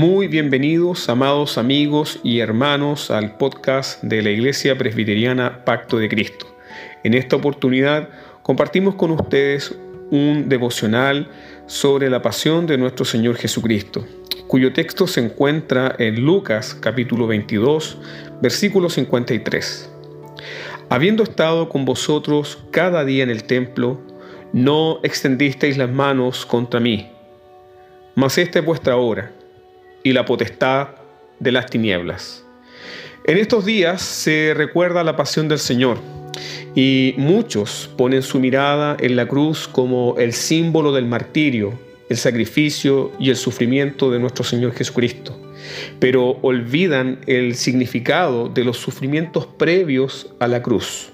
Muy bienvenidos, amados amigos y hermanos, al podcast de la Iglesia Presbiteriana Pacto de Cristo. En esta oportunidad compartimos con ustedes un devocional sobre la pasión de nuestro Señor Jesucristo, cuyo texto se encuentra en Lucas capítulo 22, versículo 53. Habiendo estado con vosotros cada día en el templo, no extendisteis las manos contra mí, mas esta es vuestra hora y la potestad de las tinieblas. En estos días se recuerda la pasión del Señor y muchos ponen su mirada en la cruz como el símbolo del martirio, el sacrificio y el sufrimiento de nuestro Señor Jesucristo, pero olvidan el significado de los sufrimientos previos a la cruz.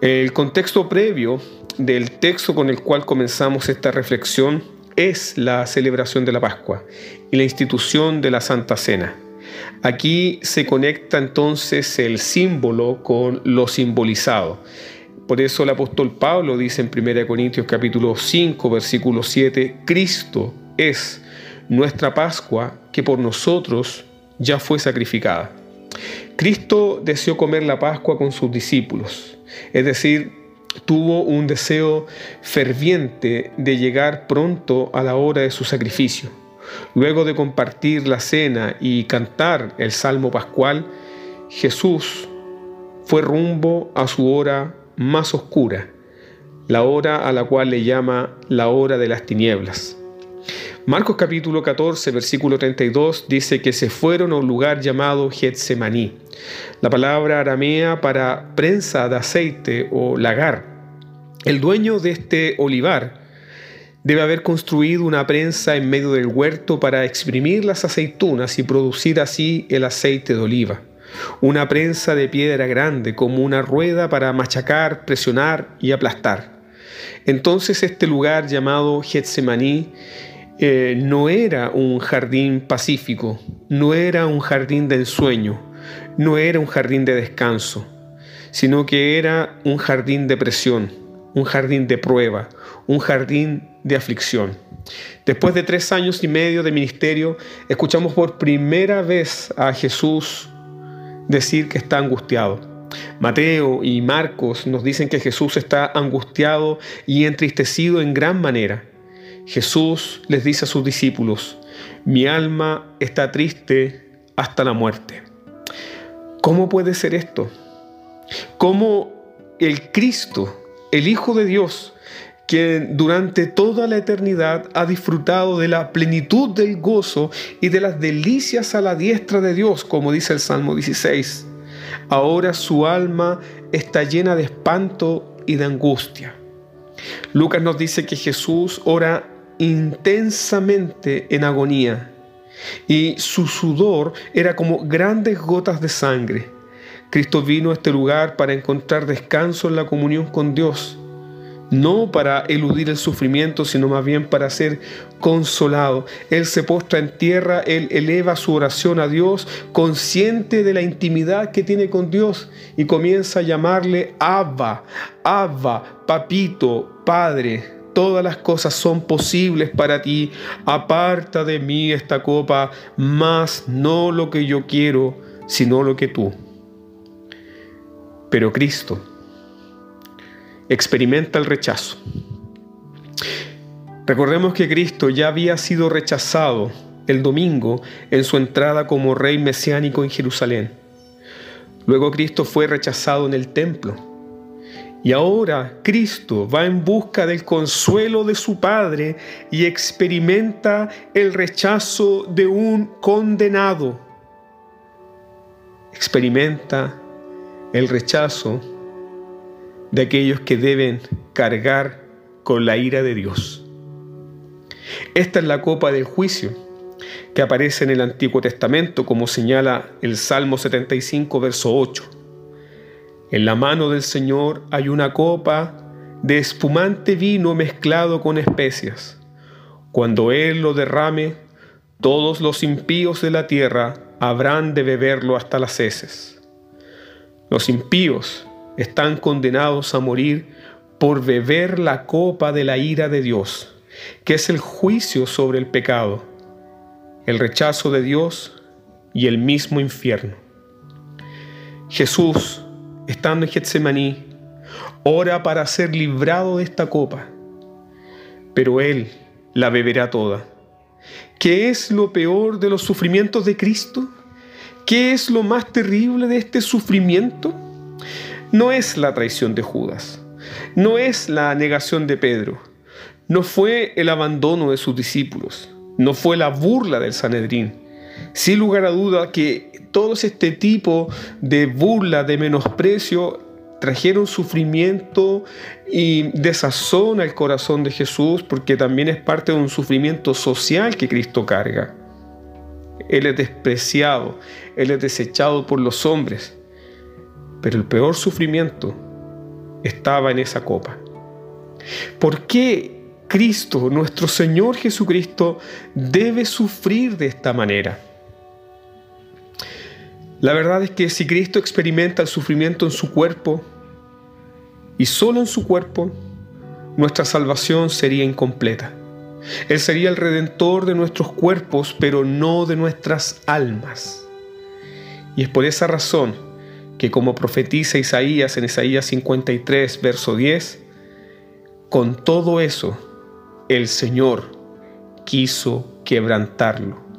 El contexto previo del texto con el cual comenzamos esta reflexión es la celebración de la Pascua y la institución de la Santa Cena. Aquí se conecta entonces el símbolo con lo simbolizado. Por eso el apóstol Pablo dice en 1 Corintios capítulo 5 versículo 7, Cristo es nuestra Pascua que por nosotros ya fue sacrificada. Cristo deseó comer la Pascua con sus discípulos, es decir, tuvo un deseo ferviente de llegar pronto a la hora de su sacrificio. Luego de compartir la cena y cantar el Salmo Pascual, Jesús fue rumbo a su hora más oscura, la hora a la cual le llama la hora de las tinieblas. Marcos capítulo 14, versículo 32 dice que se fueron a un lugar llamado Getsemaní. La palabra aramea para prensa de aceite o lagar. El dueño de este olivar debe haber construido una prensa en medio del huerto para exprimir las aceitunas y producir así el aceite de oliva. Una prensa de piedra grande como una rueda para machacar, presionar y aplastar. Entonces este lugar llamado Getsemaní eh, no era un jardín pacífico, no era un jardín de ensueño, no era un jardín de descanso, sino que era un jardín de presión, un jardín de prueba, un jardín de aflicción. Después de tres años y medio de ministerio, escuchamos por primera vez a Jesús decir que está angustiado. Mateo y Marcos nos dicen que Jesús está angustiado y entristecido en gran manera. Jesús les dice a sus discípulos, mi alma está triste hasta la muerte. ¿Cómo puede ser esto? ¿Cómo el Cristo, el Hijo de Dios, quien durante toda la eternidad ha disfrutado de la plenitud del gozo y de las delicias a la diestra de Dios, como dice el Salmo 16, ahora su alma está llena de espanto y de angustia. Lucas nos dice que Jesús ora intensamente en agonía y su sudor era como grandes gotas de sangre. Cristo vino a este lugar para encontrar descanso en la comunión con Dios, no para eludir el sufrimiento, sino más bien para ser consolado. Él se postra en tierra, él eleva su oración a Dios, consciente de la intimidad que tiene con Dios y comienza a llamarle Abba, Abba, papito, padre todas las cosas son posibles para ti. Aparta de mí esta copa, más no lo que yo quiero, sino lo que tú. Pero Cristo experimenta el rechazo. Recordemos que Cristo ya había sido rechazado el domingo en su entrada como rey mesiánico en Jerusalén. Luego Cristo fue rechazado en el templo y ahora Cristo va en busca del consuelo de su Padre y experimenta el rechazo de un condenado. Experimenta el rechazo de aquellos que deben cargar con la ira de Dios. Esta es la copa del juicio que aparece en el Antiguo Testamento como señala el Salmo 75, verso 8. En la mano del Señor hay una copa de espumante vino mezclado con especias. Cuando Él lo derrame, todos los impíos de la tierra habrán de beberlo hasta las heces. Los impíos están condenados a morir por beber la copa de la ira de Dios, que es el juicio sobre el pecado. el rechazo de Dios y el mismo infierno. Jesús, estando en Getsemaní, ora para ser librado de esta copa, pero Él la beberá toda. ¿Qué es lo peor de los sufrimientos de Cristo? ¿Qué es lo más terrible de este sufrimiento? No es la traición de Judas, no es la negación de Pedro, no fue el abandono de sus discípulos, no fue la burla del Sanedrín. Sin lugar a duda que todo este tipo de burla, de menosprecio, trajeron sufrimiento y desazón al corazón de Jesús porque también es parte de un sufrimiento social que Cristo carga. Él es despreciado, Él es desechado por los hombres, pero el peor sufrimiento estaba en esa copa. ¿Por qué Cristo, nuestro Señor Jesucristo, debe sufrir de esta manera? La verdad es que si Cristo experimenta el sufrimiento en su cuerpo, y solo en su cuerpo, nuestra salvación sería incompleta. Él sería el redentor de nuestros cuerpos, pero no de nuestras almas. Y es por esa razón que como profetiza Isaías en Isaías 53, verso 10, con todo eso el Señor quiso quebrantarlo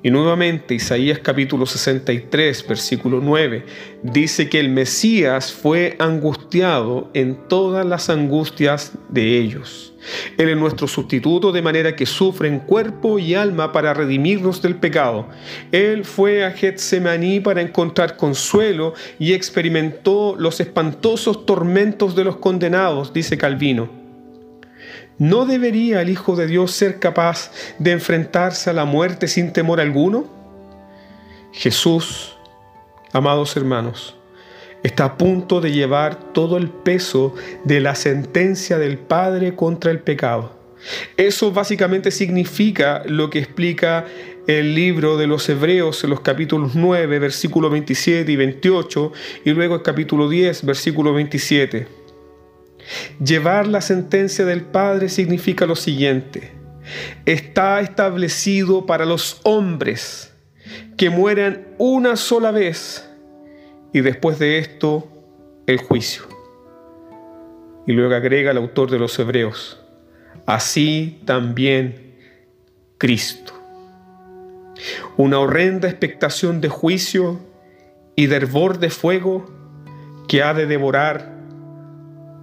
y nuevamente Isaías capítulo 63, versículo 9, dice que el Mesías fue angustiado en todas las angustias de ellos. Él es nuestro sustituto de manera que sufre en cuerpo y alma para redimirnos del pecado. Él fue a Getsemaní para encontrar consuelo y experimentó los espantosos tormentos de los condenados, dice Calvino. ¿No debería el Hijo de Dios ser capaz de enfrentarse a la muerte sin temor alguno? Jesús, amados hermanos, está a punto de llevar todo el peso de la sentencia del Padre contra el pecado. Eso básicamente significa lo que explica el libro de los Hebreos en los capítulos 9, versículos 27 y 28, y luego el capítulo 10, versículo 27. Llevar la sentencia del Padre significa lo siguiente. Está establecido para los hombres que mueran una sola vez y después de esto el juicio. Y luego agrega el autor de los Hebreos, así también Cristo. Una horrenda expectación de juicio y de hervor de fuego que ha de devorar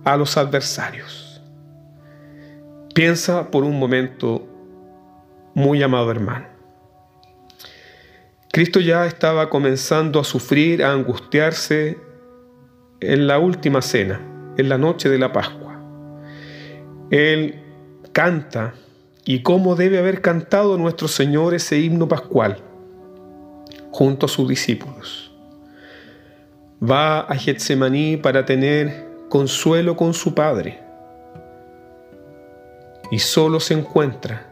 a los adversarios. Piensa por un momento, muy amado hermano. Cristo ya estaba comenzando a sufrir, a angustiarse en la última cena, en la noche de la Pascua. Él canta y cómo debe haber cantado nuestro Señor ese himno pascual junto a sus discípulos. Va a Getsemaní para tener consuelo con su Padre y solo se encuentra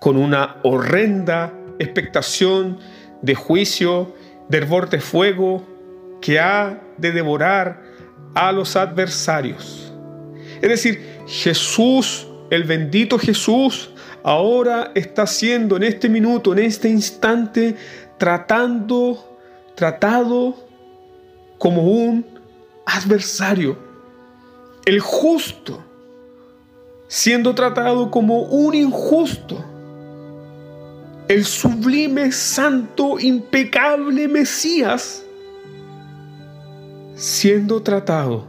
con una horrenda expectación de juicio, de hervor de fuego que ha de devorar a los adversarios. Es decir, Jesús, el bendito Jesús, ahora está siendo en este minuto, en este instante, tratando, tratado como un adversario, el justo, siendo tratado como un injusto, el sublime, santo, impecable Mesías, siendo tratado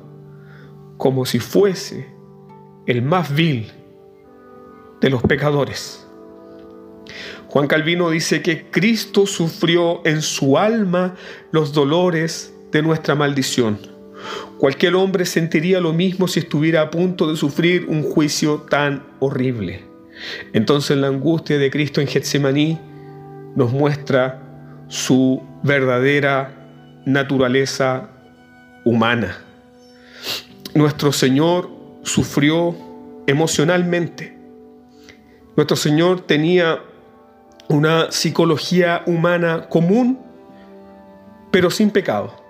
como si fuese el más vil de los pecadores. Juan Calvino dice que Cristo sufrió en su alma los dolores de nuestra maldición Cualquier hombre sentiría lo mismo si estuviera a punto de sufrir un juicio tan horrible. Entonces la angustia de Cristo en Getsemaní nos muestra su verdadera naturaleza humana. Nuestro Señor sufrió emocionalmente. Nuestro Señor tenía una psicología humana común, pero sin pecado.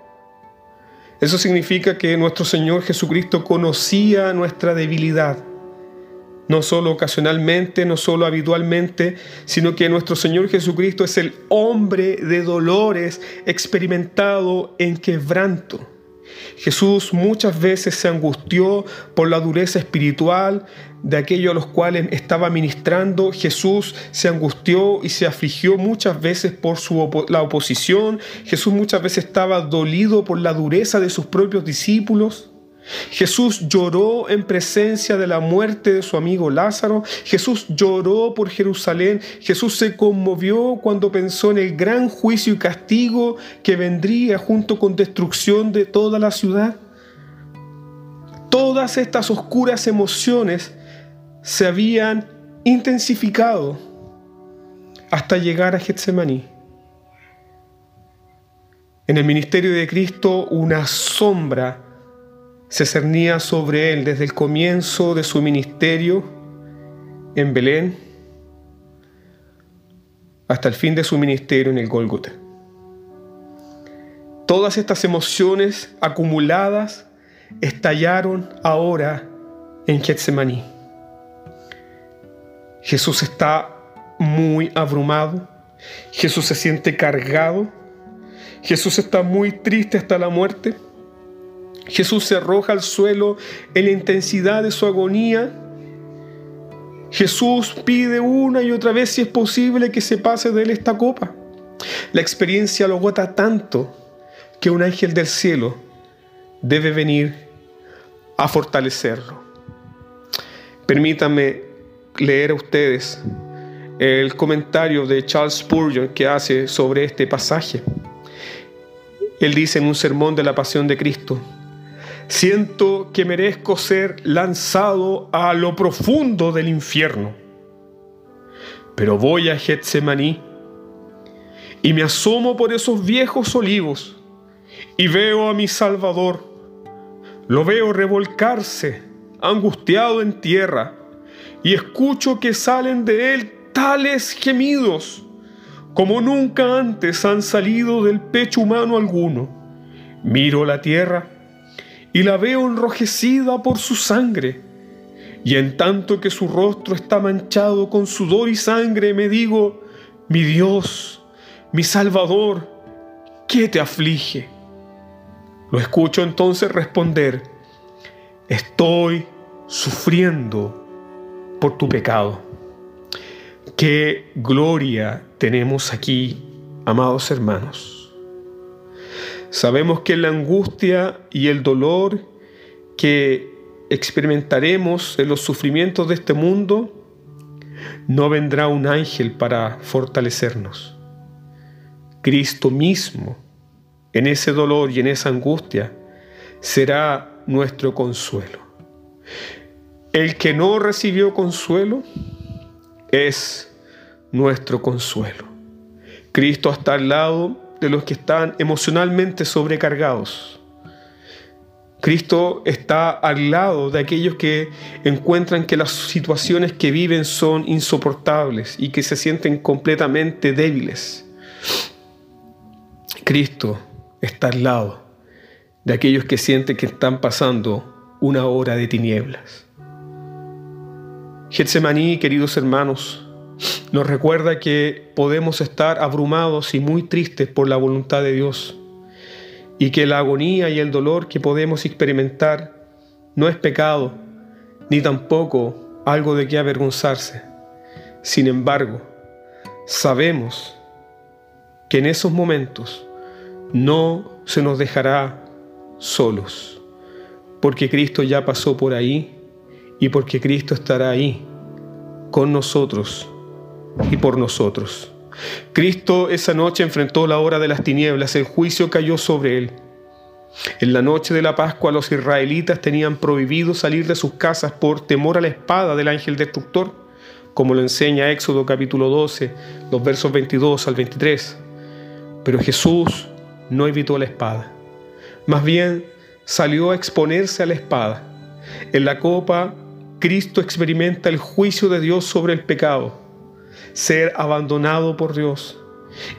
Eso significa que nuestro Señor Jesucristo conocía nuestra debilidad, no solo ocasionalmente, no solo habitualmente, sino que nuestro Señor Jesucristo es el hombre de dolores experimentado en quebranto. Jesús muchas veces se angustió por la dureza espiritual de aquellos a los cuales estaba ministrando. Jesús se angustió y se afligió muchas veces por su la oposición. Jesús muchas veces estaba dolido por la dureza de sus propios discípulos. Jesús lloró en presencia de la muerte de su amigo Lázaro. Jesús lloró por Jerusalén. Jesús se conmovió cuando pensó en el gran juicio y castigo que vendría junto con destrucción de toda la ciudad. Todas estas oscuras emociones se habían intensificado hasta llegar a Getsemaní. En el ministerio de Cristo una sombra se cernía sobre él desde el comienzo de su ministerio en Belén hasta el fin de su ministerio en el Gólgota. Todas estas emociones acumuladas estallaron ahora en Getsemaní. Jesús está muy abrumado, Jesús se siente cargado, Jesús está muy triste hasta la muerte. Jesús se arroja al suelo en la intensidad de su agonía. Jesús pide una y otra vez si es posible que se pase de él esta copa. La experiencia lo agota tanto que un ángel del cielo debe venir a fortalecerlo. Permítanme leer a ustedes el comentario de Charles Spurgeon que hace sobre este pasaje. Él dice en un sermón de la pasión de Cristo, Siento que merezco ser lanzado a lo profundo del infierno. Pero voy a Getsemaní y me asomo por esos viejos olivos y veo a mi Salvador. Lo veo revolcarse, angustiado en tierra, y escucho que salen de él tales gemidos como nunca antes han salido del pecho humano alguno. Miro la tierra y la veo enrojecida por su sangre. Y en tanto que su rostro está manchado con sudor y sangre, me digo, mi Dios, mi Salvador, ¿qué te aflige? Lo escucho entonces responder, estoy sufriendo por tu pecado. Qué gloria tenemos aquí, amados hermanos. Sabemos que la angustia y el dolor que experimentaremos en los sufrimientos de este mundo, no vendrá un ángel para fortalecernos. Cristo mismo, en ese dolor y en esa angustia, será nuestro consuelo. El que no recibió consuelo es nuestro consuelo. Cristo está al lado de los que están emocionalmente sobrecargados. Cristo está al lado de aquellos que encuentran que las situaciones que viven son insoportables y que se sienten completamente débiles. Cristo está al lado de aquellos que sienten que están pasando una hora de tinieblas. Getsemaní, queridos hermanos, nos recuerda que podemos estar abrumados y muy tristes por la voluntad de Dios y que la agonía y el dolor que podemos experimentar no es pecado ni tampoco algo de que avergonzarse. Sin embargo, sabemos que en esos momentos no se nos dejará solos, porque Cristo ya pasó por ahí y porque Cristo estará ahí con nosotros y por nosotros. Cristo esa noche enfrentó la hora de las tinieblas, el juicio cayó sobre él. En la noche de la Pascua los israelitas tenían prohibido salir de sus casas por temor a la espada del ángel destructor, como lo enseña Éxodo capítulo 12, los versos 22 al 23. Pero Jesús no evitó la espada, más bien salió a exponerse a la espada. En la copa, Cristo experimenta el juicio de Dios sobre el pecado ser abandonado por Dios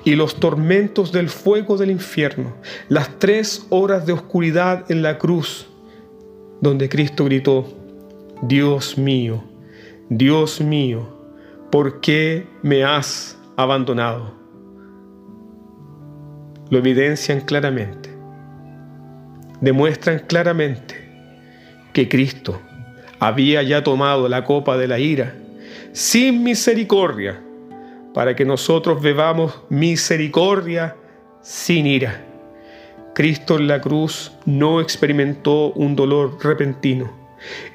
y los tormentos del fuego del infierno, las tres horas de oscuridad en la cruz, donde Cristo gritó, Dios mío, Dios mío, ¿por qué me has abandonado? Lo evidencian claramente, demuestran claramente que Cristo había ya tomado la copa de la ira sin misericordia, para que nosotros bebamos misericordia sin ira. Cristo en la cruz no experimentó un dolor repentino.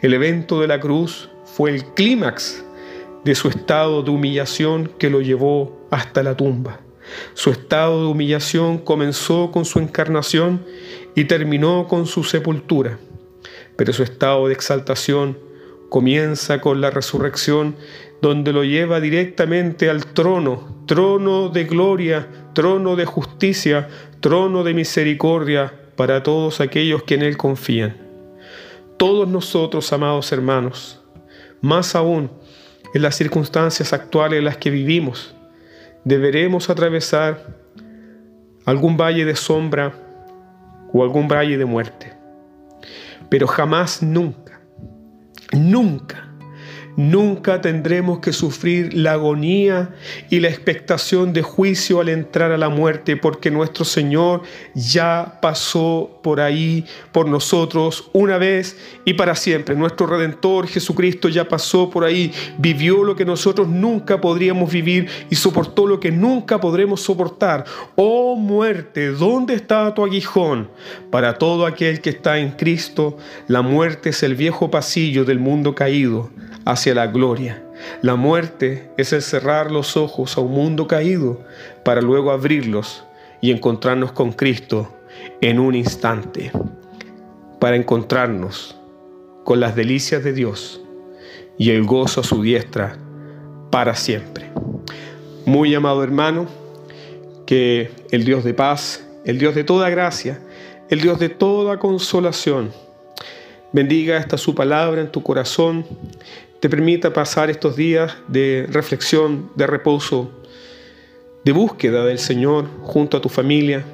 El evento de la cruz fue el clímax de su estado de humillación que lo llevó hasta la tumba. Su estado de humillación comenzó con su encarnación y terminó con su sepultura, pero su estado de exaltación comienza con la resurrección donde lo lleva directamente al trono, trono de gloria, trono de justicia, trono de misericordia para todos aquellos que en Él confían. Todos nosotros, amados hermanos, más aún en las circunstancias actuales en las que vivimos, deberemos atravesar algún valle de sombra o algún valle de muerte. Pero jamás, nunca, nunca Nunca tendremos que sufrir la agonía y la expectación de juicio al entrar a la muerte, porque nuestro Señor ya pasó por ahí, por nosotros, una vez y para siempre. Nuestro Redentor Jesucristo ya pasó por ahí, vivió lo que nosotros nunca podríamos vivir y soportó lo que nunca podremos soportar. Oh muerte, ¿dónde está tu aguijón? Para todo aquel que está en Cristo, la muerte es el viejo pasillo del mundo caído hacia la gloria. La muerte es el cerrar los ojos a un mundo caído para luego abrirlos y encontrarnos con Cristo en un instante, para encontrarnos con las delicias de Dios y el gozo a su diestra para siempre. Muy amado hermano, que el Dios de paz, el Dios de toda gracia, el Dios de toda consolación, bendiga esta su palabra en tu corazón te permita pasar estos días de reflexión, de reposo, de búsqueda del Señor junto a tu familia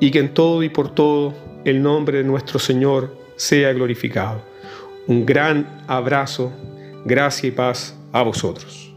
y que en todo y por todo el nombre de nuestro Señor sea glorificado. Un gran abrazo, gracia y paz a vosotros.